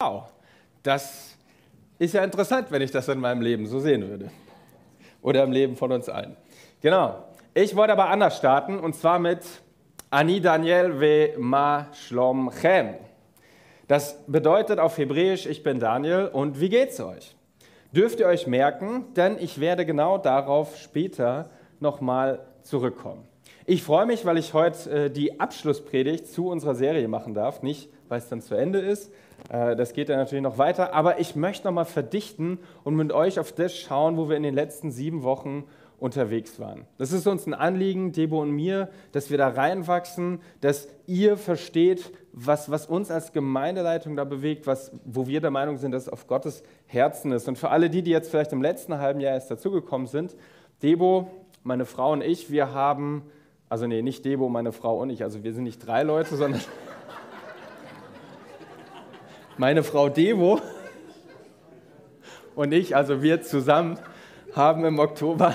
Wow, das ist ja interessant, wenn ich das in meinem Leben so sehen würde. Oder im Leben von uns allen. Genau. Ich wollte aber anders starten und zwar mit Ani Daniel ve ma shlom chem. Das bedeutet auf Hebräisch, ich bin Daniel und wie geht's euch? Dürft ihr euch merken, denn ich werde genau darauf später nochmal zurückkommen. Ich freue mich, weil ich heute äh, die Abschlusspredigt zu unserer Serie machen darf. Nicht, weil es dann zu Ende ist, das geht dann natürlich noch weiter, aber ich möchte nochmal verdichten und mit euch auf das schauen, wo wir in den letzten sieben Wochen unterwegs waren. Das ist uns ein Anliegen, Debo und mir, dass wir da reinwachsen, dass ihr versteht, was, was uns als Gemeindeleitung da bewegt, was, wo wir der Meinung sind, dass es auf Gottes Herzen ist. Und für alle die, die jetzt vielleicht im letzten halben Jahr erst dazugekommen sind, Debo, meine Frau und ich, wir haben also nee, nicht Debo, meine Frau und ich. Also wir sind nicht drei Leute, sondern meine Frau Debo und ich, also wir zusammen, haben im Oktober,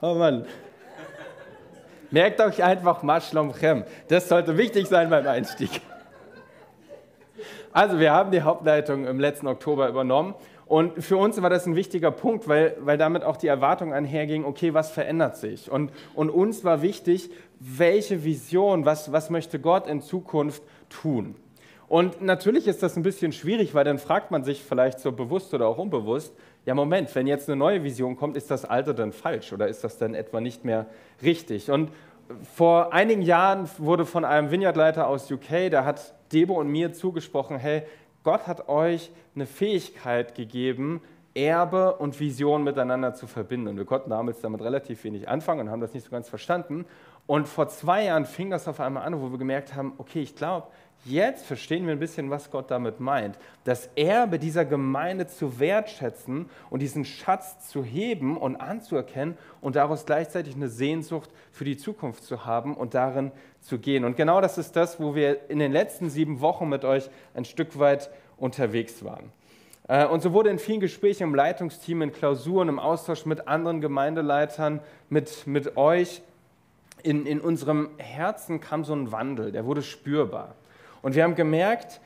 oh Mann, merkt euch einfach Maschlom Chem. Das sollte wichtig sein beim Einstieg. Also wir haben die Hauptleitung im letzten Oktober übernommen und für uns war das ein wichtiger Punkt, weil, weil damit auch die Erwartung einherging, okay, was verändert sich? Und, und uns war wichtig, welche Vision, was, was möchte Gott in Zukunft tun? Und natürlich ist das ein bisschen schwierig, weil dann fragt man sich vielleicht so bewusst oder auch unbewusst, ja Moment, wenn jetzt eine neue Vision kommt, ist das alte dann falsch oder ist das dann etwa nicht mehr richtig? Und vor einigen Jahren wurde von einem Vineyardleiter aus UK, der hat Debo und mir zugesprochen, hey, Gott hat euch eine Fähigkeit gegeben, Erbe und Vision miteinander zu verbinden. Und wir konnten damals damit relativ wenig anfangen und haben das nicht so ganz verstanden. Und vor zwei Jahren fing das auf einmal an, wo wir gemerkt haben, okay, ich glaube, Jetzt verstehen wir ein bisschen, was Gott damit meint. Das Erbe dieser Gemeinde zu wertschätzen und diesen Schatz zu heben und anzuerkennen und daraus gleichzeitig eine Sehnsucht für die Zukunft zu haben und darin zu gehen. Und genau das ist das, wo wir in den letzten sieben Wochen mit euch ein Stück weit unterwegs waren. Äh, und so wurde in vielen Gesprächen im Leitungsteam, in Klausuren, im Austausch mit anderen Gemeindeleitern, mit, mit euch, in, in unserem Herzen kam so ein Wandel, der wurde spürbar. Und wir haben gemerkt,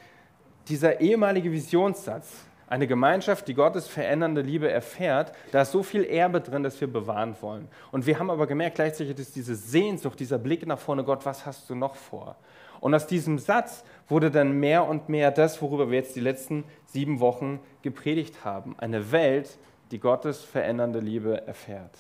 dieser ehemalige Visionssatz, eine Gemeinschaft, die Gottes verändernde Liebe erfährt, da ist so viel Erbe drin, das wir bewahren wollen. Und wir haben aber gemerkt, gleichzeitig ist diese Sehnsucht, dieser Blick nach vorne, Gott, was hast du noch vor? Und aus diesem Satz wurde dann mehr und mehr das, worüber wir jetzt die letzten sieben Wochen gepredigt haben. Eine Welt, die Gottes verändernde Liebe erfährt.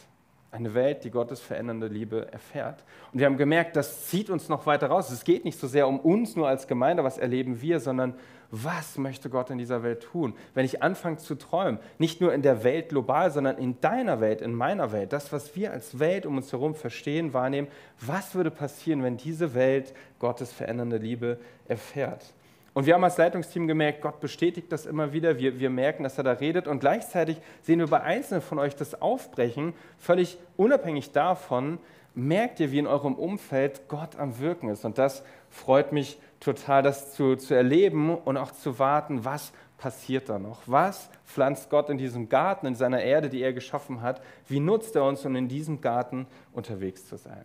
Eine Welt, die Gottes verändernde Liebe erfährt. Und wir haben gemerkt, das zieht uns noch weiter raus. Es geht nicht so sehr um uns nur als Gemeinde, was erleben wir, sondern was möchte Gott in dieser Welt tun? Wenn ich anfange zu träumen, nicht nur in der Welt global, sondern in deiner Welt, in meiner Welt, das, was wir als Welt um uns herum verstehen, wahrnehmen, was würde passieren, wenn diese Welt Gottes verändernde Liebe erfährt? Und wir haben als Leitungsteam gemerkt, Gott bestätigt das immer wieder. Wir, wir merken, dass er da redet. Und gleichzeitig sehen wir bei Einzelnen von euch das Aufbrechen, völlig unabhängig davon, merkt ihr, wie in eurem Umfeld Gott am Wirken ist. Und das freut mich total, das zu, zu erleben und auch zu warten, was passiert da noch? Was pflanzt Gott in diesem Garten, in seiner Erde, die er geschaffen hat? Wie nutzt er uns, um in diesem Garten unterwegs zu sein?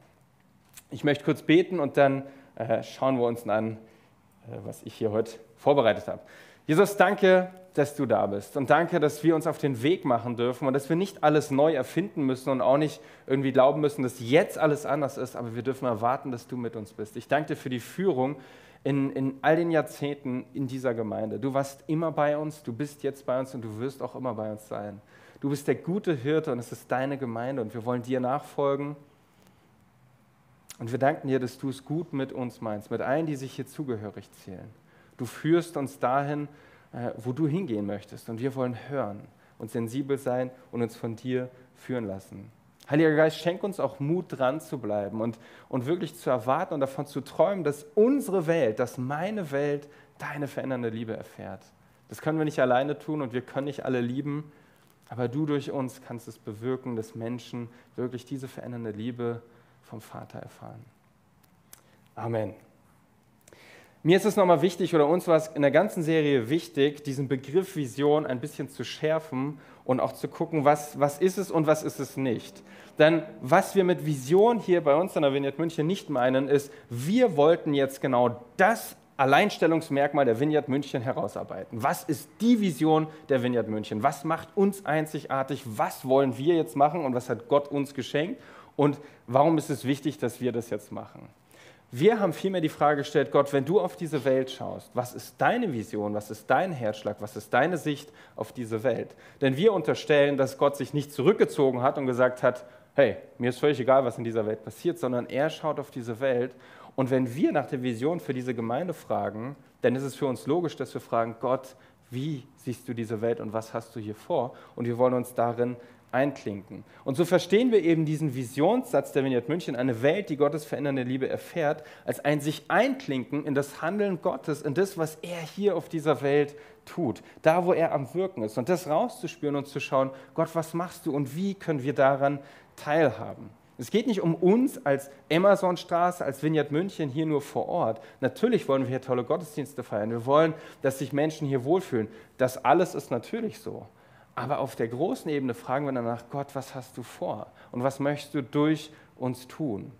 Ich möchte kurz beten und dann äh, schauen wir uns an, was ich hier heute vorbereitet habe. Jesus, danke, dass du da bist und danke, dass wir uns auf den Weg machen dürfen und dass wir nicht alles neu erfinden müssen und auch nicht irgendwie glauben müssen, dass jetzt alles anders ist, aber wir dürfen erwarten, dass du mit uns bist. Ich danke dir für die Führung in, in all den Jahrzehnten in dieser Gemeinde. Du warst immer bei uns, du bist jetzt bei uns und du wirst auch immer bei uns sein. Du bist der gute Hirte und es ist deine Gemeinde und wir wollen dir nachfolgen und wir danken dir, dass du es gut mit uns meinst, mit allen, die sich hier zugehörig zählen. Du führst uns dahin, äh, wo du hingehen möchtest. Und wir wollen hören und sensibel sein und uns von dir führen lassen. Heiliger Geist, schenk uns auch Mut, dran zu bleiben und, und wirklich zu erwarten und davon zu träumen, dass unsere Welt, dass meine Welt deine verändernde Liebe erfährt. Das können wir nicht alleine tun und wir können nicht alle lieben, aber du durch uns kannst es bewirken, dass Menschen wirklich diese verändernde Liebe erfahren vom Vater erfahren. Amen. Mir ist es nochmal wichtig, oder uns war es in der ganzen Serie wichtig, diesen Begriff Vision ein bisschen zu schärfen und auch zu gucken, was, was ist es und was ist es nicht. Denn was wir mit Vision hier bei uns in der Vineyard München nicht meinen, ist, wir wollten jetzt genau das Alleinstellungsmerkmal der Vineyard München herausarbeiten. Was ist die Vision der Vineyard München? Was macht uns einzigartig? Was wollen wir jetzt machen und was hat Gott uns geschenkt? Und warum ist es wichtig, dass wir das jetzt machen? Wir haben vielmehr die Frage gestellt, Gott, wenn du auf diese Welt schaust, was ist deine Vision, was ist dein Herzschlag, was ist deine Sicht auf diese Welt? Denn wir unterstellen, dass Gott sich nicht zurückgezogen hat und gesagt hat, hey, mir ist völlig egal, was in dieser Welt passiert, sondern er schaut auf diese Welt. Und wenn wir nach der Vision für diese Gemeinde fragen, dann ist es für uns logisch, dass wir fragen, Gott, wie siehst du diese Welt und was hast du hier vor? Und wir wollen uns darin einklinken. Und so verstehen wir eben diesen Visionssatz der Vineyard München, eine Welt, die Gottes verändernde Liebe erfährt, als ein sich einklinken in das Handeln Gottes, in das, was er hier auf dieser Welt tut, da, wo er am Wirken ist. Und das rauszuspüren und zu schauen, Gott, was machst du und wie können wir daran teilhaben? Es geht nicht um uns als Amazonstraße, als Vineyard München hier nur vor Ort. Natürlich wollen wir hier tolle Gottesdienste feiern. Wir wollen, dass sich Menschen hier wohlfühlen. Das alles ist natürlich so. Aber auf der großen Ebene fragen wir danach, Gott, was hast du vor? Und was möchtest du durch uns tun?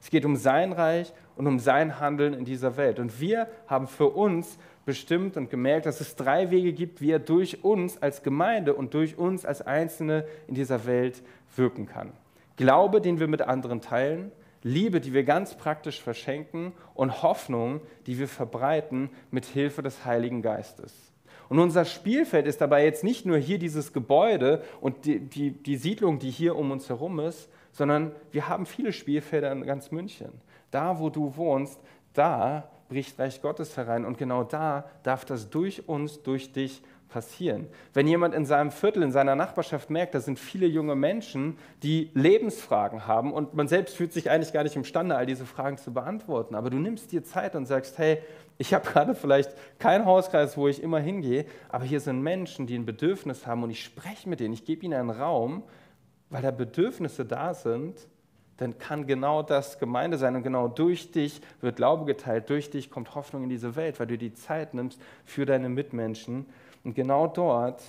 Es geht um sein Reich und um sein Handeln in dieser Welt. Und wir haben für uns bestimmt und gemerkt, dass es drei Wege gibt, wie er durch uns als Gemeinde und durch uns als Einzelne in dieser Welt wirken kann. Glaube, den wir mit anderen teilen, Liebe, die wir ganz praktisch verschenken und Hoffnung, die wir verbreiten mit Hilfe des Heiligen Geistes. Und unser Spielfeld ist dabei jetzt nicht nur hier dieses Gebäude und die, die, die Siedlung, die hier um uns herum ist, sondern wir haben viele Spielfelder in ganz München. Da, wo du wohnst, da bricht Reich Gottes herein und genau da darf das durch uns, durch dich passieren. Wenn jemand in seinem Viertel, in seiner Nachbarschaft merkt, da sind viele junge Menschen, die Lebensfragen haben und man selbst fühlt sich eigentlich gar nicht imstande, all diese Fragen zu beantworten, aber du nimmst dir Zeit und sagst, hey, ich habe gerade vielleicht keinen Hauskreis, wo ich immer hingehe, aber hier sind Menschen, die ein Bedürfnis haben und ich spreche mit denen, ich gebe ihnen einen Raum, weil da Bedürfnisse da sind, dann kann genau das Gemeinde sein und genau durch dich wird Glaube geteilt, durch dich kommt Hoffnung in diese Welt, weil du die Zeit nimmst für deine Mitmenschen und genau dort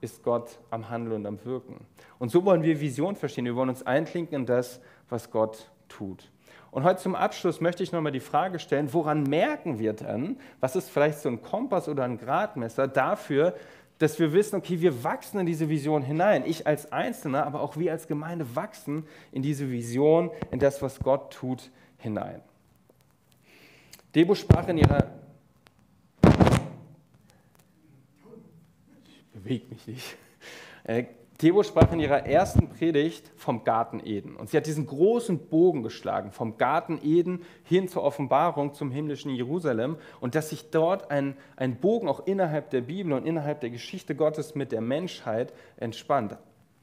ist Gott am Handeln und am Wirken. Und so wollen wir Vision verstehen, wir wollen uns einklinken in das, was Gott tut. Und heute zum Abschluss möchte ich nochmal die Frage stellen, woran merken wir dann, was ist vielleicht so ein Kompass oder ein Gradmesser dafür, dass wir wissen, okay, wir wachsen in diese Vision hinein. Ich als Einzelner, aber auch wir als Gemeinde wachsen in diese Vision, in das, was Gott tut, hinein. Debo sprach in ihrer... Ich bewege mich nicht. Äh, sprach in ihrer ersten Predigt vom Garten Eden. Und sie hat diesen großen Bogen geschlagen, vom Garten Eden hin zur Offenbarung zum himmlischen Jerusalem. Und dass sich dort ein, ein Bogen auch innerhalb der Bibel und innerhalb der Geschichte Gottes mit der Menschheit entspannt.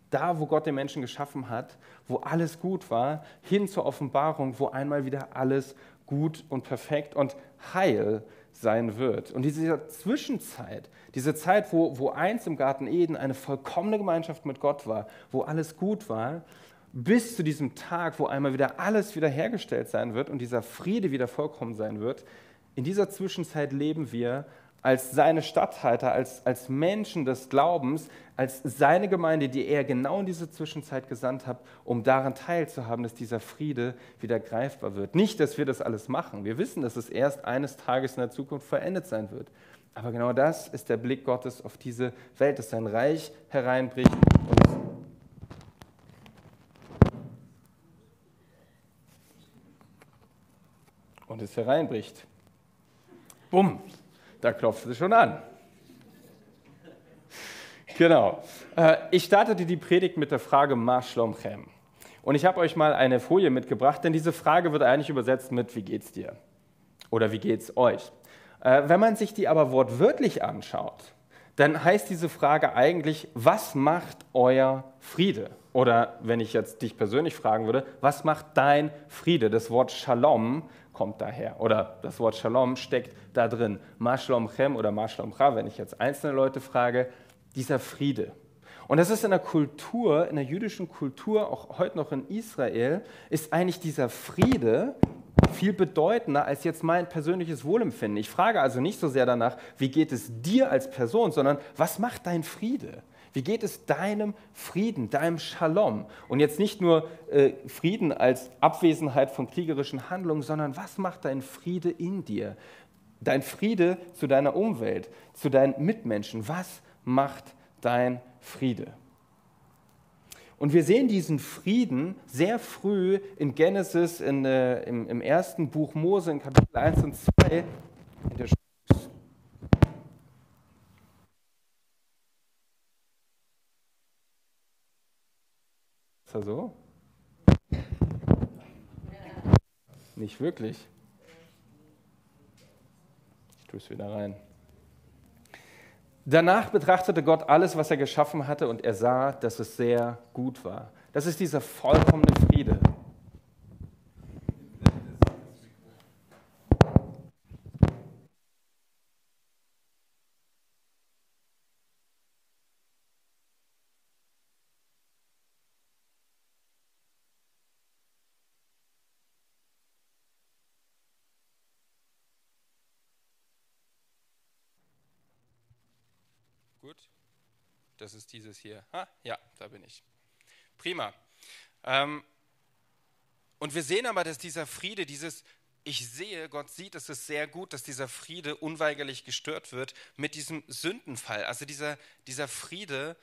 Da, wo Gott den Menschen geschaffen hat, wo alles gut war, hin zur Offenbarung, wo einmal wieder alles gut und perfekt und heil sein wird. Und diese Zwischenzeit, diese Zeit, wo, wo eins im Garten Eden eine vollkommene Gemeinschaft mit Gott war, wo alles gut war, bis zu diesem Tag, wo einmal wieder alles wiederhergestellt sein wird und dieser Friede wieder vollkommen sein wird, in dieser Zwischenzeit leben wir als seine Statthalter, als, als Menschen des Glaubens, als seine Gemeinde, die er genau in diese Zwischenzeit gesandt hat, um daran teilzuhaben, dass dieser Friede wieder greifbar wird. Nicht, dass wir das alles machen. Wir wissen, dass es erst eines Tages in der Zukunft verendet sein wird. Aber genau das ist der Blick Gottes auf diese Welt, dass sein Reich hereinbricht und und es hereinbricht. Bumm, da klopft es schon an. Genau. Äh, ich startete die Predigt mit der Frage Marschlomchem. Und ich habe euch mal eine Folie mitgebracht, denn diese Frage wird eigentlich übersetzt mit Wie geht's dir? Oder wie geht's euch? Äh, wenn man sich die aber wortwörtlich anschaut, dann heißt diese Frage eigentlich, was macht euer Friede? Oder wenn ich jetzt dich persönlich fragen würde, was macht dein Friede? Das Wort Shalom kommt daher. Oder das Wort Shalom steckt da drin. Mashlom Chem oder Mashlom Cha, wenn ich jetzt einzelne Leute frage, dieser Friede. Und das ist in der Kultur, in der jüdischen Kultur, auch heute noch in Israel, ist eigentlich dieser Friede viel bedeutender als jetzt mein persönliches Wohlempfinden. Ich frage also nicht so sehr danach, wie geht es dir als Person, sondern was macht dein Friede? Wie geht es deinem Frieden, deinem Shalom? Und jetzt nicht nur äh, Frieden als Abwesenheit von kriegerischen Handlungen, sondern was macht dein Friede in dir? Dein Friede zu deiner Umwelt, zu deinen Mitmenschen. Was macht dein Friede? Und wir sehen diesen Frieden sehr früh in Genesis, in, äh, im, im, ersten Buch Mose, in Kapitel 1 und 2. Ist das so? Nicht wirklich. Ich tue es wieder rein. Danach betrachtete Gott alles, was er geschaffen hatte, und er sah, dass es sehr gut war. Das ist dieser vollkommene Friede. Das ist dieses hier. Ah, ja, da bin ich. Prima. Ähm, und wir sehen aber, dass dieser Friede, dieses ich sehe, Gott sieht, es ist sehr gut, dass dieser Friede unweigerlich gestört wird mit diesem Sündenfall. Also dieser, dieser Friede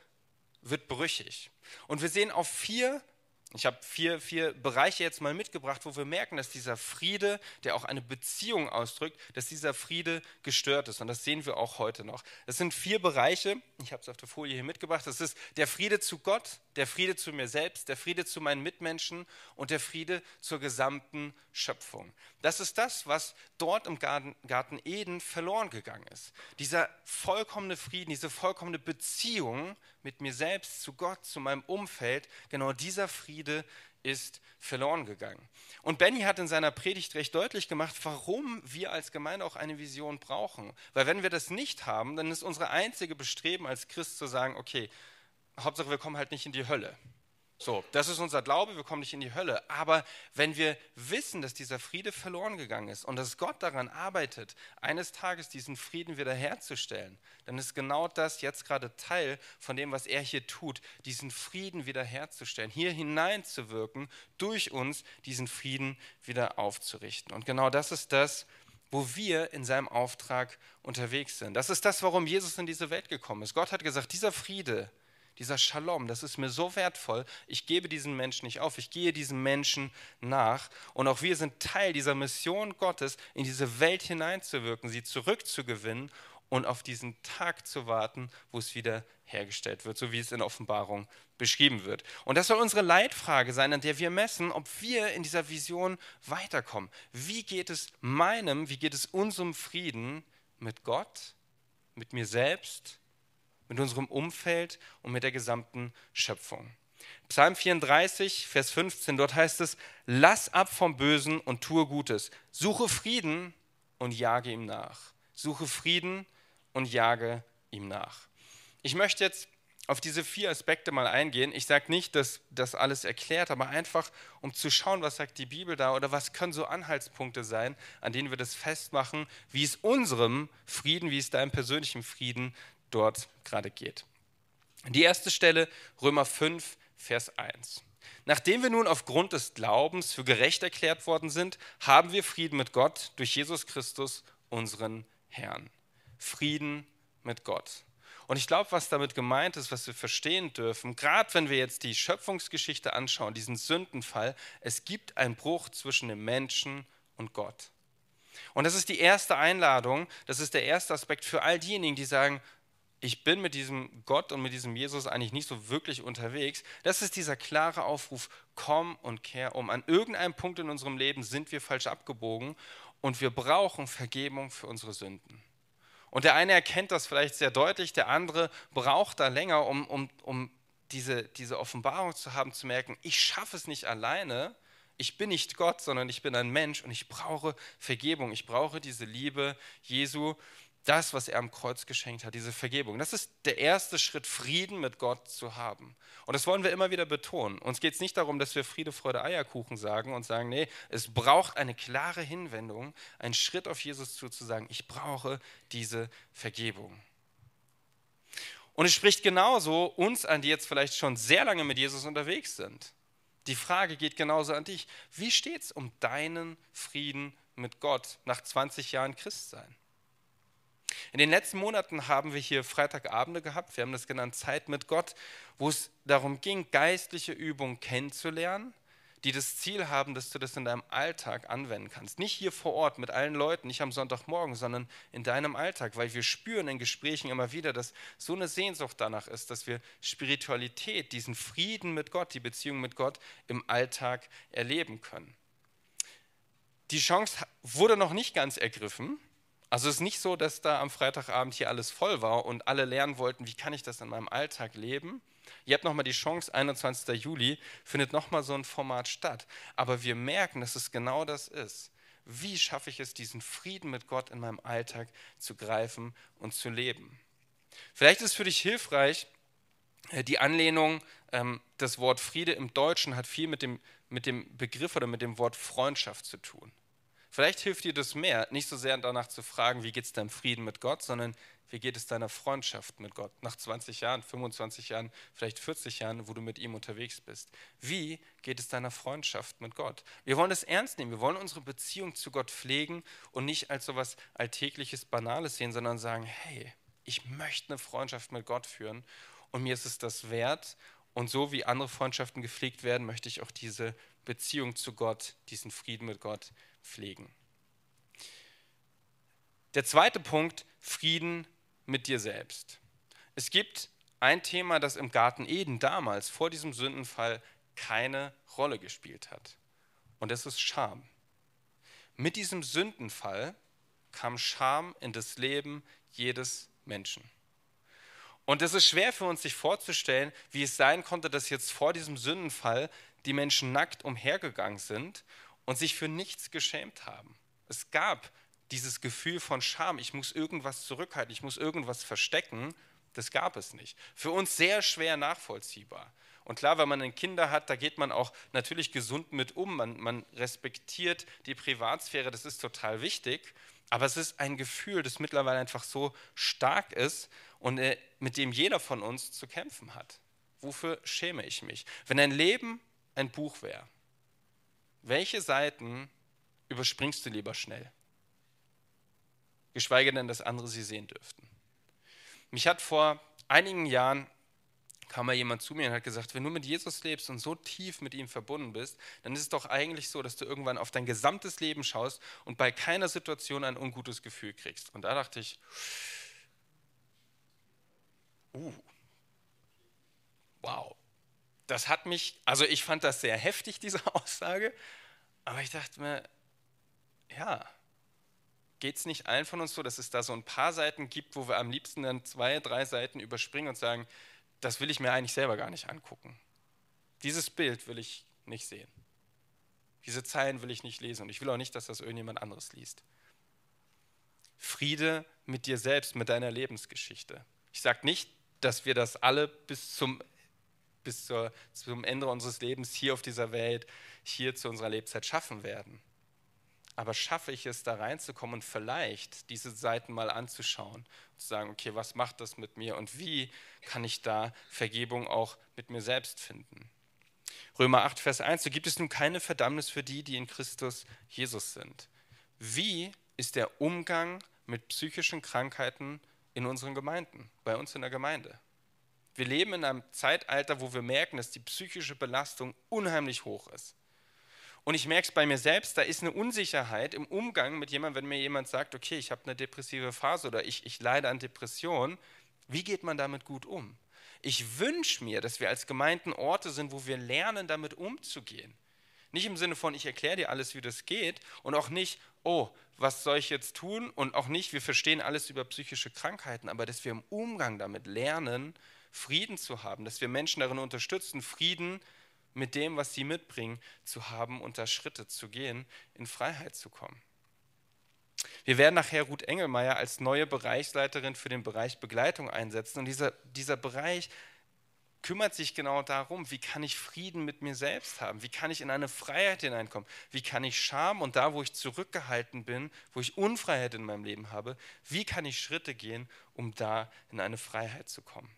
wird brüchig. Und wir sehen auf vier ich habe vier, vier Bereiche jetzt mal mitgebracht, wo wir merken, dass dieser Friede, der auch eine Beziehung ausdrückt, dass dieser Friede gestört ist. Und das sehen wir auch heute noch. Das sind vier Bereiche, ich habe es auf der Folie hier mitgebracht. Das ist der Friede zu Gott, der Friede zu mir selbst, der Friede zu meinen Mitmenschen und der Friede zur gesamten Schöpfung. Das ist das, was dort im Garten, Garten Eden verloren gegangen ist. Dieser vollkommene Frieden, diese vollkommene Beziehung mit mir selbst, zu Gott, zu meinem Umfeld, genau dieser Friede ist verloren gegangen. Und Benny hat in seiner Predigt recht deutlich gemacht, warum wir als Gemeinde auch eine Vision brauchen. Weil wenn wir das nicht haben, dann ist unsere einzige Bestreben als Christ zu sagen, okay, Hauptsache wir kommen halt nicht in die Hölle. So, das ist unser Glaube, wir kommen nicht in die Hölle. Aber wenn wir wissen, dass dieser Friede verloren gegangen ist und dass Gott daran arbeitet, eines Tages diesen Frieden wiederherzustellen, dann ist genau das jetzt gerade Teil von dem, was er hier tut, diesen Frieden wiederherzustellen, hier hineinzuwirken, durch uns diesen Frieden wieder aufzurichten. Und genau das ist das, wo wir in seinem Auftrag unterwegs sind. Das ist das, warum Jesus in diese Welt gekommen ist. Gott hat gesagt, dieser Friede, dieser Shalom, das ist mir so wertvoll. Ich gebe diesen Menschen nicht auf, ich gehe diesen Menschen nach. Und auch wir sind Teil dieser Mission Gottes, in diese Welt hineinzuwirken, sie zurückzugewinnen und auf diesen Tag zu warten, wo es wieder hergestellt wird, so wie es in Offenbarung beschrieben wird. Und das soll unsere Leitfrage sein, an der wir messen, ob wir in dieser Vision weiterkommen. Wie geht es meinem, wie geht es unserem Frieden mit Gott, mit mir selbst mit unserem Umfeld und mit der gesamten Schöpfung. Psalm 34, Vers 15, dort heißt es, lass ab vom Bösen und tue Gutes. Suche Frieden und jage ihm nach. Suche Frieden und jage ihm nach. Ich möchte jetzt auf diese vier Aspekte mal eingehen. Ich sage nicht, dass das alles erklärt, aber einfach, um zu schauen, was sagt die Bibel da oder was können so Anhaltspunkte sein, an denen wir das festmachen, wie es unserem Frieden, wie es deinem persönlichen Frieden dort gerade geht. Die erste Stelle, Römer 5, Vers 1. Nachdem wir nun aufgrund des Glaubens für gerecht erklärt worden sind, haben wir Frieden mit Gott durch Jesus Christus, unseren Herrn. Frieden mit Gott. Und ich glaube, was damit gemeint ist, was wir verstehen dürfen, gerade wenn wir jetzt die Schöpfungsgeschichte anschauen, diesen Sündenfall, es gibt einen Bruch zwischen dem Menschen und Gott. Und das ist die erste Einladung, das ist der erste Aspekt für all diejenigen, die sagen, ich bin mit diesem Gott und mit diesem Jesus eigentlich nicht so wirklich unterwegs. Das ist dieser klare Aufruf, komm und kehr um. An irgendeinem Punkt in unserem Leben sind wir falsch abgebogen und wir brauchen Vergebung für unsere Sünden. Und der eine erkennt das vielleicht sehr deutlich, der andere braucht da länger, um, um, um diese, diese Offenbarung zu haben, zu merken, ich schaffe es nicht alleine, ich bin nicht Gott, sondern ich bin ein Mensch und ich brauche Vergebung, ich brauche diese Liebe Jesu das, was er am Kreuz geschenkt hat, diese Vergebung. Das ist der erste Schritt, Frieden mit Gott zu haben. Und das wollen wir immer wieder betonen. Uns geht es nicht darum, dass wir Friede, Freude, Eierkuchen sagen und sagen, nee, es braucht eine klare Hinwendung, einen Schritt auf Jesus zu, zu sagen, ich brauche diese Vergebung. Und es spricht genauso uns an, die jetzt vielleicht schon sehr lange mit Jesus unterwegs sind. Die Frage geht genauso an dich. Wie steht es um deinen Frieden mit Gott nach 20 Jahren Christsein? In den letzten Monaten haben wir hier Freitagabende gehabt, wir haben das genannt Zeit mit Gott, wo es darum ging, geistliche Übungen kennenzulernen, die das Ziel haben, dass du das in deinem Alltag anwenden kannst. Nicht hier vor Ort mit allen Leuten, nicht am Sonntagmorgen, sondern in deinem Alltag, weil wir spüren in Gesprächen immer wieder, dass so eine Sehnsucht danach ist, dass wir Spiritualität, diesen Frieden mit Gott, die Beziehung mit Gott im Alltag erleben können. Die Chance wurde noch nicht ganz ergriffen. Also es ist nicht so, dass da am Freitagabend hier alles voll war und alle lernen wollten, wie kann ich das in meinem Alltag leben. Ihr habt nochmal die Chance, 21. Juli findet nochmal so ein Format statt. Aber wir merken, dass es genau das ist. Wie schaffe ich es, diesen Frieden mit Gott in meinem Alltag zu greifen und zu leben? Vielleicht ist es für dich hilfreich, äh, die Anlehnung, ähm, das Wort Friede im Deutschen hat viel mit dem, mit dem Begriff oder mit dem Wort Freundschaft zu tun. Vielleicht hilft dir das mehr, nicht so sehr danach zu fragen, wie geht es deinem Frieden mit Gott, sondern wie geht es deiner Freundschaft mit Gott nach 20 Jahren, 25 Jahren, vielleicht 40 Jahren, wo du mit ihm unterwegs bist. Wie geht es deiner Freundschaft mit Gott? Wir wollen es ernst nehmen, wir wollen unsere Beziehung zu Gott pflegen und nicht als so etwas Alltägliches, Banales sehen, sondern sagen, hey, ich möchte eine Freundschaft mit Gott führen und mir ist es das wert. Und so wie andere Freundschaften gepflegt werden, möchte ich auch diese Beziehung zu Gott, diesen Frieden mit Gott pflegen. Der zweite Punkt, Frieden mit dir selbst. Es gibt ein Thema, das im Garten Eden damals vor diesem Sündenfall keine Rolle gespielt hat. Und das ist Scham. Mit diesem Sündenfall kam Scham in das Leben jedes Menschen. Und es ist schwer für uns sich vorzustellen, wie es sein konnte, dass jetzt vor diesem Sündenfall die Menschen nackt umhergegangen sind und sich für nichts geschämt haben. Es gab dieses Gefühl von Scham, ich muss irgendwas zurückhalten, ich muss irgendwas verstecken, das gab es nicht. Für uns sehr schwer nachvollziehbar. Und klar, wenn man Kinder hat, da geht man auch natürlich gesund mit um. Man, man respektiert die Privatsphäre, das ist total wichtig. Aber es ist ein Gefühl, das mittlerweile einfach so stark ist und äh, mit dem jeder von uns zu kämpfen hat. Wofür schäme ich mich? Wenn ein Leben ein Buch wäre, welche Seiten überspringst du lieber schnell? Geschweige denn, dass andere sie sehen dürften. Mich hat vor einigen Jahren kam mal jemand zu mir und hat gesagt, wenn du mit Jesus lebst und so tief mit ihm verbunden bist, dann ist es doch eigentlich so, dass du irgendwann auf dein gesamtes Leben schaust und bei keiner Situation ein ungutes Gefühl kriegst. Und da dachte ich, uh, wow, das hat mich, also ich fand das sehr heftig, diese Aussage, aber ich dachte mir, ja, geht es nicht allen von uns so, dass es da so ein paar Seiten gibt, wo wir am liebsten dann zwei, drei Seiten überspringen und sagen, das will ich mir eigentlich selber gar nicht angucken. Dieses Bild will ich nicht sehen. Diese Zeilen will ich nicht lesen und ich will auch nicht, dass das irgendjemand anderes liest. Friede mit dir selbst, mit deiner Lebensgeschichte. Ich sage nicht, dass wir das alle bis zum bis zur, zum Ende unseres Lebens hier auf dieser Welt, hier zu unserer Lebzeit schaffen werden. Aber schaffe ich es, da reinzukommen und vielleicht diese Seiten mal anzuschauen und zu sagen, okay, was macht das mit mir und wie kann ich da Vergebung auch mit mir selbst finden? Römer 8, Vers 1, so gibt es nun keine Verdammnis für die, die in Christus Jesus sind. Wie ist der Umgang mit psychischen Krankheiten in unseren Gemeinden, bei uns in der Gemeinde? Wir leben in einem Zeitalter, wo wir merken, dass die psychische Belastung unheimlich hoch ist. Und ich merke es bei mir selbst, da ist eine Unsicherheit im Umgang mit jemandem, wenn mir jemand sagt, okay, ich habe eine depressive Phase oder ich, ich leide an Depression. Wie geht man damit gut um? Ich wünsche mir, dass wir als Gemeinden Orte sind, wo wir lernen, damit umzugehen. Nicht im Sinne von, ich erkläre dir alles, wie das geht und auch nicht, oh, was soll ich jetzt tun? Und auch nicht, wir verstehen alles über psychische Krankheiten, aber dass wir im Umgang damit lernen, Frieden zu haben, dass wir Menschen darin unterstützen, Frieden mit dem, was sie mitbringen, zu haben und da Schritte zu gehen, in Freiheit zu kommen. Wir werden nachher Ruth Engelmeier als neue Bereichsleiterin für den Bereich Begleitung einsetzen. Und dieser, dieser Bereich kümmert sich genau darum, wie kann ich Frieden mit mir selbst haben? Wie kann ich in eine Freiheit hineinkommen? Wie kann ich Scham und da, wo ich zurückgehalten bin, wo ich Unfreiheit in meinem Leben habe, wie kann ich Schritte gehen, um da in eine Freiheit zu kommen?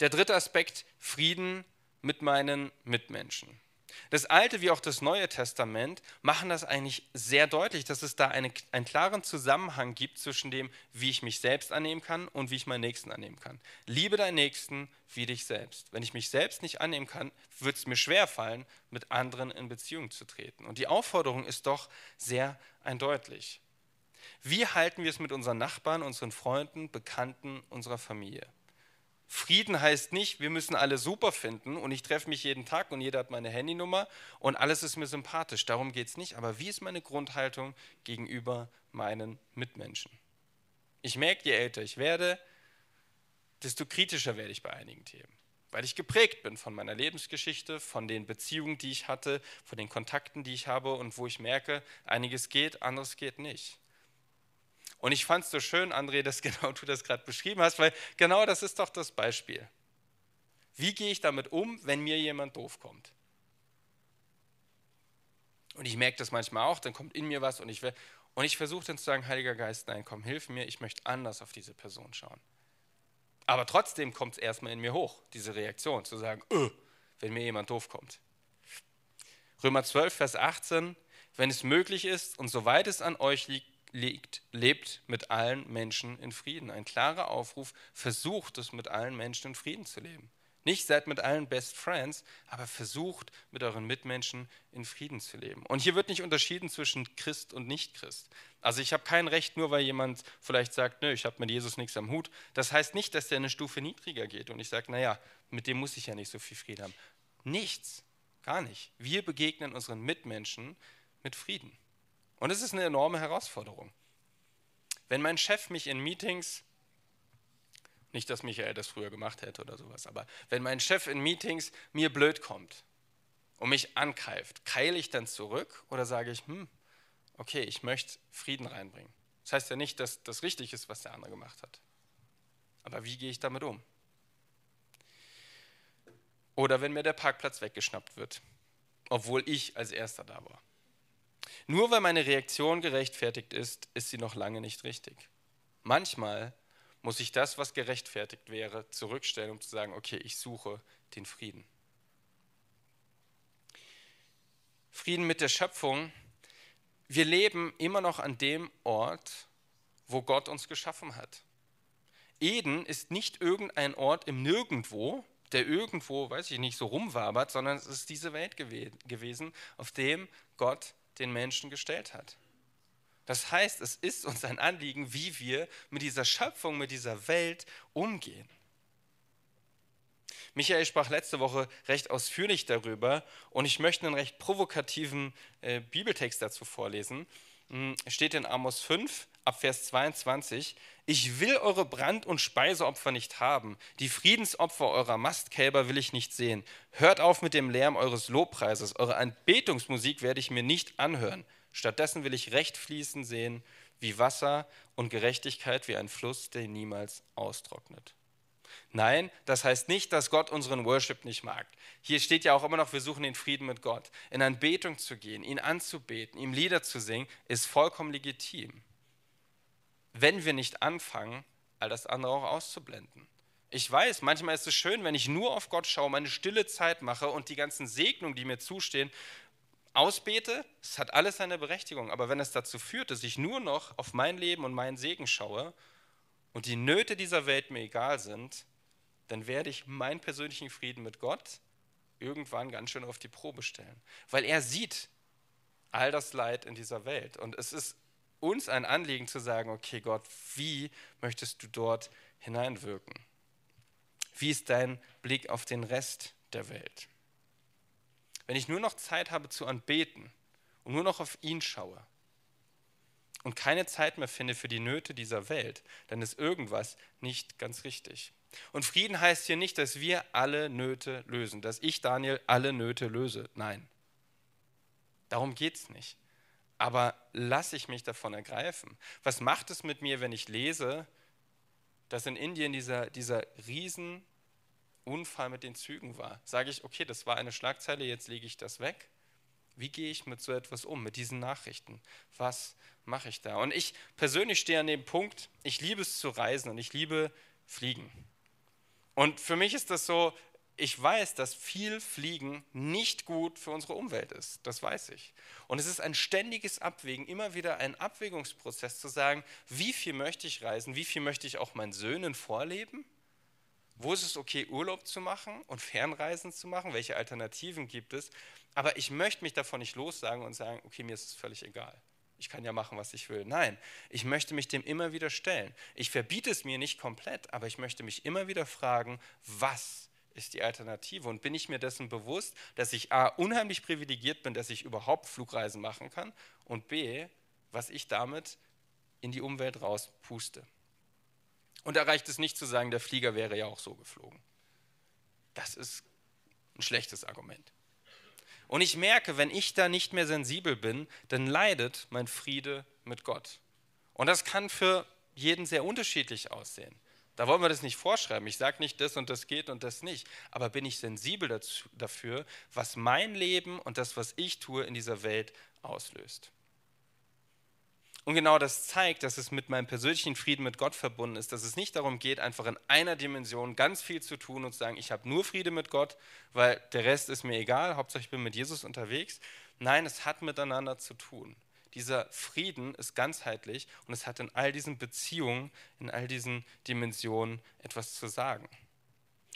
Der dritte Aspekt, Frieden mit meinen Mitmenschen. Das Alte wie auch das Neue Testament machen das eigentlich sehr deutlich, dass es da eine, einen klaren Zusammenhang gibt zwischen dem, wie ich mich selbst annehmen kann und wie ich meinen Nächsten annehmen kann. Liebe deinen Nächsten wie dich selbst. Wenn ich mich selbst nicht annehmen kann, wird es mir schwer fallen, mit anderen in Beziehung zu treten. Und die Aufforderung ist doch sehr eindeutig. Wie halten wir es mit unseren Nachbarn, unseren Freunden, Bekannten, unserer Familie? Frieden heißt nicht, wir müssen alle super finden und ich treffe mich jeden Tag und jeder hat meine Handynummer und alles ist mir sympathisch. Darum geht es nicht. Aber wie ist meine Grundhaltung gegenüber meinen Mitmenschen? Ich merke, je älter ich werde, desto kritischer werde ich bei einigen Themen. Weil ich geprägt bin von meiner Lebensgeschichte, von den Beziehungen, die ich hatte, von den Kontakten, die ich habe und wo ich merke, einiges geht, anderes geht nicht. Und ich fand es so schön, André, dass genau du das gerade beschrieben hast, weil genau das ist doch das Beispiel. Wie gehe ich damit um, wenn mir jemand doof kommt? Und ich merke das manchmal auch, dann kommt in mir was und ich, und ich versuche dann zu sagen, Heiliger Geist, nein, komm, hilf mir, ich möchte anders auf diese Person schauen. Aber trotzdem kommt es erstmal in mir hoch, diese Reaktion, zu sagen, öh, wenn mir jemand doof kommt. Römer 12, Vers 18, wenn es möglich ist und soweit es an euch liegt, liegt, lebt mit allen Menschen in Frieden. Ein klarer Aufruf, versucht es mit allen Menschen in Frieden zu leben. Nicht seid mit allen Best Friends, aber versucht mit euren Mitmenschen in Frieden zu leben. Und hier wird nicht unterschieden zwischen Christ und Nicht-Christ. Also ich habe kein Recht, nur weil jemand vielleicht sagt, nö, ich habe mit Jesus nichts am Hut. Das heißt nicht, dass der eine Stufe niedriger geht und ich sage, naja, mit dem muss ich ja nicht so viel Frieden haben. Nichts, gar nicht. Wir begegnen unseren Mitmenschen mit Frieden. Und es ist eine enorme Herausforderung. Wenn mein Chef mich in Meetings, nicht, dass Michael das früher gemacht hätte oder sowas, aber wenn mein Chef in Meetings mir blöd kommt und mich angreift, keile ich dann zurück oder sage ich, hm, okay, ich möchte Frieden reinbringen. Das heißt ja nicht, dass das richtig ist, was der andere gemacht hat. Aber wie gehe ich damit um? Oder wenn mir der Parkplatz weggeschnappt wird, obwohl ich als erster da war. Nur weil meine Reaktion gerechtfertigt ist, ist sie noch lange nicht richtig. Manchmal muss ich das, was gerechtfertigt wäre, zurückstellen, um zu sagen, okay, ich suche den Frieden. Frieden mit der Schöpfung. Wir leben immer noch an dem Ort, wo Gott uns geschaffen hat. Eden ist nicht irgendein Ort im Nirgendwo, der irgendwo, weiß ich nicht, so rumwabert, sondern es ist diese Welt gewesen, auf dem Gott den Menschen gestellt hat. Das heißt, es ist uns ein Anliegen, wie wir mit dieser Schöpfung, mit dieser Welt umgehen. Michael sprach letzte Woche recht ausführlich darüber und ich möchte einen recht provokativen äh, Bibeltext dazu vorlesen. Hm, steht in Amos 5, ab Vers 22, ich will eure Brand- und Speiseopfer nicht haben, die Friedensopfer eurer Mastkälber will ich nicht sehen. Hört auf mit dem Lärm eures Lobpreises, eure Anbetungsmusik werde ich mir nicht anhören. Stattdessen will ich Recht fließen sehen, wie Wasser und Gerechtigkeit wie ein Fluss, der niemals austrocknet. Nein, das heißt nicht, dass Gott unseren Worship nicht mag. Hier steht ja auch immer noch, wir suchen den Frieden mit Gott. In Anbetung zu gehen, ihn anzubeten, ihm Lieder zu singen, ist vollkommen legitim wenn wir nicht anfangen, all das andere auch auszublenden. Ich weiß, manchmal ist es schön, wenn ich nur auf Gott schaue, meine stille Zeit mache und die ganzen Segnungen, die mir zustehen, ausbete. Es hat alles seine Berechtigung. Aber wenn es dazu führt, dass ich nur noch auf mein Leben und meinen Segen schaue und die Nöte dieser Welt mir egal sind, dann werde ich meinen persönlichen Frieden mit Gott irgendwann ganz schön auf die Probe stellen. Weil er sieht all das Leid in dieser Welt. Und es ist uns ein Anliegen zu sagen, okay Gott, wie möchtest du dort hineinwirken? Wie ist dein Blick auf den Rest der Welt? Wenn ich nur noch Zeit habe zu anbeten und nur noch auf ihn schaue und keine Zeit mehr finde für die Nöte dieser Welt, dann ist irgendwas nicht ganz richtig. Und Frieden heißt hier nicht, dass wir alle Nöte lösen, dass ich, Daniel, alle Nöte löse. Nein, darum geht es nicht aber lasse ich mich davon ergreifen? Was macht es mit mir, wenn ich lese, dass in Indien dieser, dieser Riesenunfall mit den Zügen war? Sage ich, okay, das war eine Schlagzeile, jetzt lege ich das weg? Wie gehe ich mit so etwas um, mit diesen Nachrichten? Was mache ich da? Und ich persönlich stehe an dem Punkt, ich liebe es zu reisen und ich liebe Fliegen. Und für mich ist das so, ich weiß, dass viel Fliegen nicht gut für unsere Umwelt ist. Das weiß ich. Und es ist ein ständiges Abwägen, immer wieder ein Abwägungsprozess zu sagen, wie viel möchte ich reisen, wie viel möchte ich auch meinen Söhnen vorleben? Wo ist es okay, Urlaub zu machen und Fernreisen zu machen? Welche Alternativen gibt es? Aber ich möchte mich davon nicht lossagen und sagen, okay, mir ist es völlig egal. Ich kann ja machen, was ich will. Nein, ich möchte mich dem immer wieder stellen. Ich verbiete es mir nicht komplett, aber ich möchte mich immer wieder fragen, was ist die Alternative? Und bin ich mir dessen bewusst, dass ich A, unheimlich privilegiert bin, dass ich überhaupt Flugreisen machen kann und B, was ich damit in die Umwelt rauspuste? Und da reicht es nicht zu sagen, der Flieger wäre ja auch so geflogen. Das ist ein schlechtes Argument. Und ich merke, wenn ich da nicht mehr sensibel bin, dann leidet mein Friede mit Gott. Und das kann für jeden sehr unterschiedlich aussehen. Da wollen wir das nicht vorschreiben. Ich sage nicht, das und das geht und das nicht. Aber bin ich sensibel dazu, dafür, was mein Leben und das, was ich tue, in dieser Welt auslöst. Und genau das zeigt, dass es mit meinem persönlichen Frieden mit Gott verbunden ist, dass es nicht darum geht, einfach in einer Dimension ganz viel zu tun und zu sagen, ich habe nur Friede mit Gott, weil der Rest ist mir egal, Hauptsache ich bin mit Jesus unterwegs. Nein, es hat miteinander zu tun. Dieser Frieden ist ganzheitlich und es hat in all diesen Beziehungen, in all diesen Dimensionen etwas zu sagen.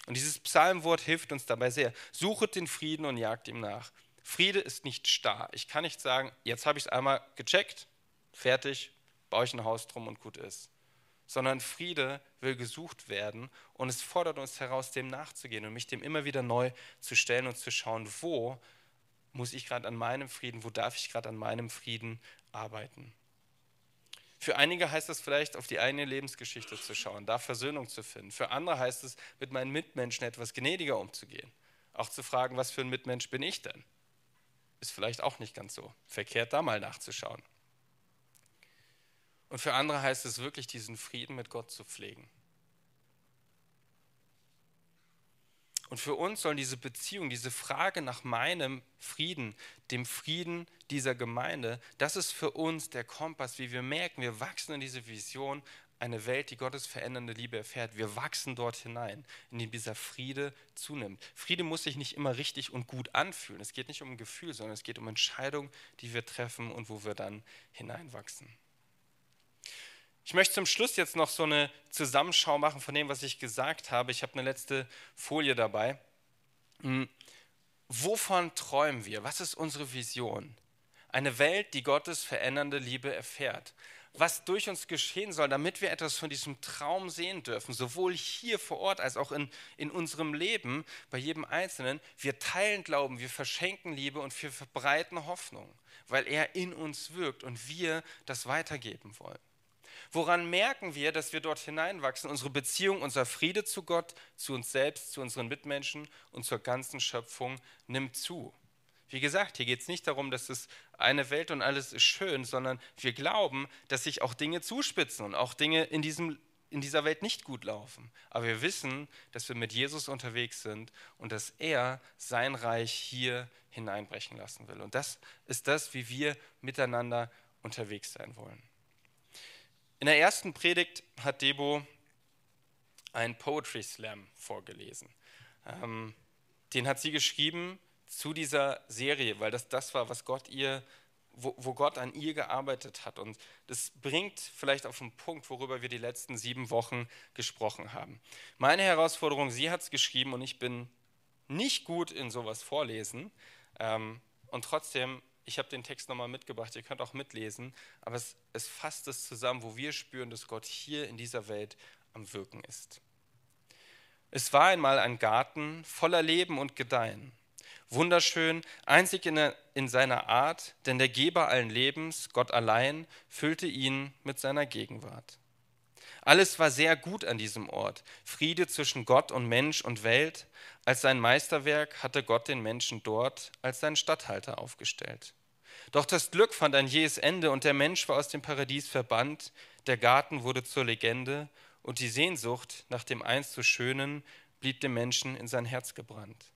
Und dieses Psalmwort hilft uns dabei sehr. Suchet den Frieden und jagt ihm nach. Friede ist nicht starr. Ich kann nicht sagen, jetzt habe ich es einmal gecheckt, fertig, baue ich ein Haus drum und gut ist. Sondern Friede will gesucht werden und es fordert uns heraus, dem nachzugehen und mich dem immer wieder neu zu stellen und zu schauen, wo muss ich gerade an meinem Frieden, wo darf ich gerade an meinem Frieden arbeiten? Für einige heißt es vielleicht, auf die eigene Lebensgeschichte zu schauen, da Versöhnung zu finden. Für andere heißt es, mit meinen Mitmenschen etwas gnädiger umzugehen. Auch zu fragen, was für ein Mitmensch bin ich denn? Ist vielleicht auch nicht ganz so verkehrt, da mal nachzuschauen. Und für andere heißt es wirklich, diesen Frieden mit Gott zu pflegen. Und für uns soll diese Beziehung, diese Frage nach meinem Frieden, dem Frieden dieser Gemeinde, das ist für uns der Kompass, wie wir merken, wir wachsen in diese Vision, eine Welt, die Gottes verändernde Liebe erfährt. Wir wachsen dort hinein, in dem dieser Friede zunimmt. Friede muss sich nicht immer richtig und gut anfühlen. Es geht nicht um ein Gefühl, sondern es geht um Entscheidungen, die wir treffen und wo wir dann hineinwachsen. Ich möchte zum Schluss jetzt noch so eine Zusammenschau machen von dem, was ich gesagt habe. Ich habe eine letzte Folie dabei. Hm. Wovon träumen wir? Was ist unsere Vision? Eine Welt, die Gottes verändernde Liebe erfährt. Was durch uns geschehen soll, damit wir etwas von diesem Traum sehen dürfen, sowohl hier vor Ort als auch in, in unserem Leben, bei jedem Einzelnen. Wir teilen Glauben, wir verschenken Liebe und wir verbreiten Hoffnung, weil er in uns wirkt und wir das weitergeben wollen. Woran merken wir, dass wir dort hineinwachsen? Unsere Beziehung, unser Friede zu Gott, zu uns selbst, zu unseren Mitmenschen und zur ganzen Schöpfung nimmt zu. Wie gesagt, hier geht es nicht darum, dass es eine Welt und alles ist schön, sondern wir glauben, dass sich auch Dinge zuspitzen und auch Dinge in, diesem, in dieser Welt nicht gut laufen. Aber wir wissen, dass wir mit Jesus unterwegs sind und dass er sein Reich hier hineinbrechen lassen will. Und das ist das, wie wir miteinander unterwegs sein wollen. In der ersten Predigt hat Debo einen Poetry Slam vorgelesen. Ähm, den hat sie geschrieben zu dieser Serie, weil das das war, was Gott ihr, wo, wo Gott an ihr gearbeitet hat. Und das bringt vielleicht auf den Punkt, worüber wir die letzten sieben Wochen gesprochen haben. Meine Herausforderung, sie hat es geschrieben und ich bin nicht gut in sowas vorlesen. Ähm, und trotzdem ich habe den Text nochmal mitgebracht, ihr könnt auch mitlesen, aber es, es fasst es zusammen, wo wir spüren, dass Gott hier in dieser Welt am Wirken ist. Es war einmal ein Garten voller Leben und Gedeihen. Wunderschön, einzig in, der, in, seiner Art, denn der Geber allen Lebens, Gott allein, füllte ihn mit seiner Gegenwart. Alles war sehr gut an diesem Ort. Friede zwischen Gott und Mensch und Welt. Als sein Meisterwerk hatte Gott den Menschen dort als sein Statthalter aufgestellt. Doch das Glück fand ein jähes Ende und der Mensch war aus dem Paradies verbannt. Der Garten wurde zur Legende und die Sehnsucht nach dem einst so Schönen blieb dem Menschen in sein Herz gebrannt.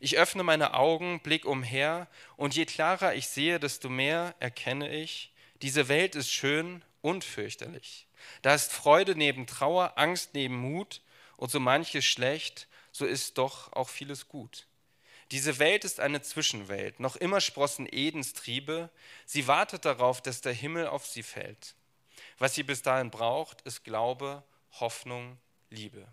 Ich öffne meine Augen, blick umher, und je klarer ich sehe, desto mehr erkenne ich, diese Welt ist schön und fürchterlich. Da ist Freude neben Trauer, Angst neben Mut und so manches schlecht, so ist doch auch vieles gut. Diese Welt ist eine Zwischenwelt. Noch immer sprossen Edens Triebe. Sie wartet darauf, dass der Himmel auf sie fällt. Was sie bis dahin braucht, ist Glaube, Hoffnung, Liebe.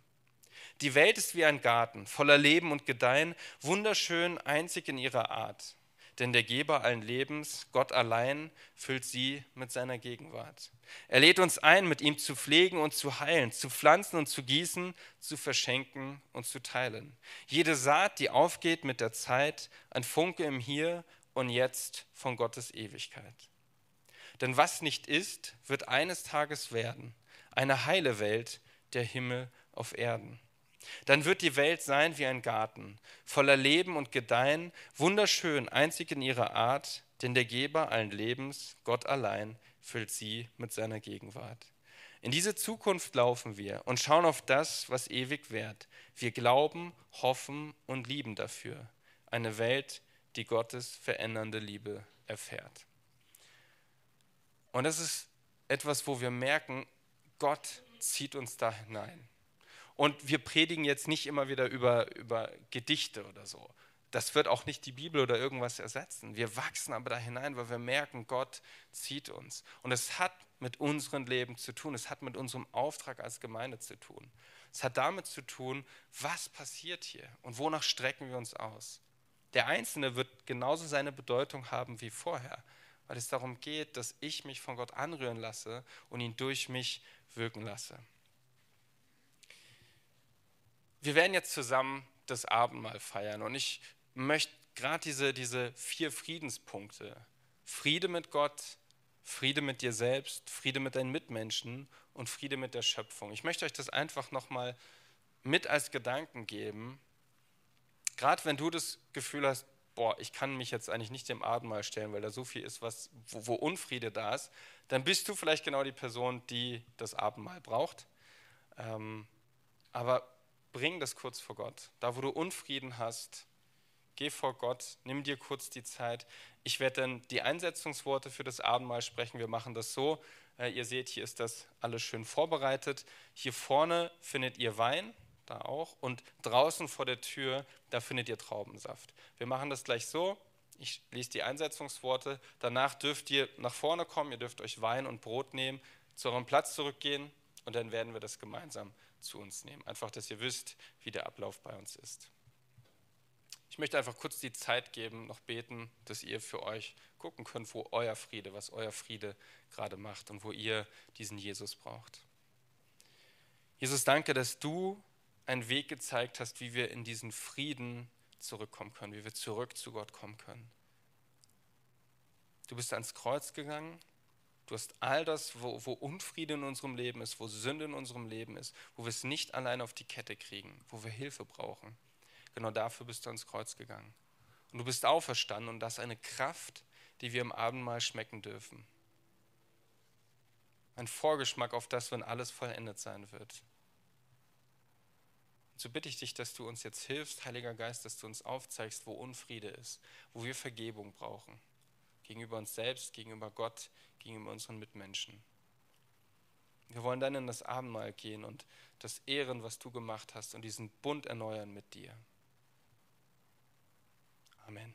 Die Welt ist wie ein Garten, voller Leben und Gedeihen, wunderschön, einzig in ihrer Art. Denn der Geber allen Lebens, Gott allein, füllt sie mit seiner Gegenwart. Er lädt uns ein, mit ihm zu pflegen und zu heilen, zu pflanzen und zu gießen, zu verschenken und zu teilen. Jede Saat, die aufgeht mit der Zeit, ein Funke im Hier und Jetzt von Gottes Ewigkeit. Denn was nicht ist, wird eines Tages werden, eine heile Welt, der Himmel auf Erden. Dann wird die Welt sein wie ein Garten, voller Leben und Gedeihen, wunderschön, einzig in ihrer Art, denn der Geber allen Lebens, Gott allein, füllt sie mit seiner Gegenwart. In diese Zukunft laufen wir und schauen auf das, was ewig währt. Wir glauben, hoffen und lieben dafür. Eine Welt, die Gottes verändernde Liebe erfährt. Und das ist etwas, wo wir merken, Gott zieht uns da hinein. Und wir predigen jetzt nicht immer wieder über, über Gedichte oder so. Das wird auch nicht die Bibel oder irgendwas ersetzen. Wir wachsen aber da hinein, weil wir merken, Gott zieht uns. Und es hat mit unserem Leben zu tun. Es hat mit unserem Auftrag als Gemeinde zu tun. Es hat damit zu tun, was passiert hier und wonach strecken wir uns aus. Der Einzelne wird genauso seine Bedeutung haben wie vorher, weil es darum geht, dass ich mich von Gott anrühren lasse und ihn durch mich wirken lasse. Wir werden jetzt zusammen das Abendmahl feiern und ich möchte gerade diese, diese vier Friedenspunkte, Friede mit Gott, Friede mit dir selbst, Friede mit deinen Mitmenschen und Friede mit der Schöpfung. Ich möchte euch das einfach nochmal mit als Gedanken geben. Gerade wenn du das Gefühl hast, boah, ich kann mich jetzt eigentlich nicht dem Abendmahl stellen, weil da so viel ist, was, wo, wo Unfriede da ist, dann bist du vielleicht genau die Person, die das Abendmahl braucht. Ähm, aber bring das kurz vor Gott. Da, wo du Unfrieden hast, geh vor Gott, nimm dir kurz die Zeit. Ich werde dann die Einsetzungsworte für das Abendmahl sprechen. Wir machen das so. Äh, ihr seht, hier ist das alles schön vorbereitet. Hier vorne findet ihr Wein, da auch. Und draußen vor der Tür, da findet ihr Traubensaft. Wir machen das gleich so. Ich lese die Einsetzungsworte. Danach dürft ihr nach vorne kommen. Ihr dürft euch Wein und Brot nehmen, zu eurem Platz zurückgehen und dann werden wir das gemeinsam zu uns nehmen. Einfach, dass ihr wisst, wie der Ablauf bei uns ist. Ich möchte einfach kurz die Zeit geben, noch beten, dass ihr für euch gucken könnt, wo euer Friede, was euer Friede gerade macht und wo ihr diesen Jesus braucht. Jesus, danke, dass du einen Weg gezeigt hast, wie wir in diesen Frieden zurückkommen können, wie wir zurück zu Gott kommen können. Du bist ans Kreuz gegangen Du hast all das, wo, wo, Unfriede in unserem Leben ist, wo Sünde in unserem Leben ist, wo wir es nicht allein auf die Kette kriegen, wo wir Hilfe brauchen. Genau dafür bist du ans Kreuz gegangen. Und du bist auferstanden und das eine Kraft, die wir im Abendmahl schmecken dürfen. Ein Vorgeschmack auf das, wenn alles vollendet sein wird. Und so bitte ich dich, dass du uns jetzt hilfst, Heiliger Geist, dass du uns aufzeigst, wo Unfriede ist, wo wir Vergebung brauchen. Gegenüber uns selbst, gegenüber Gott, gegenüber unseren Mitmenschen. Wir wollen dann in das Abendmahl gehen und das ehren, was du gemacht hast und diesen Bund erneuern mit dir. Amen.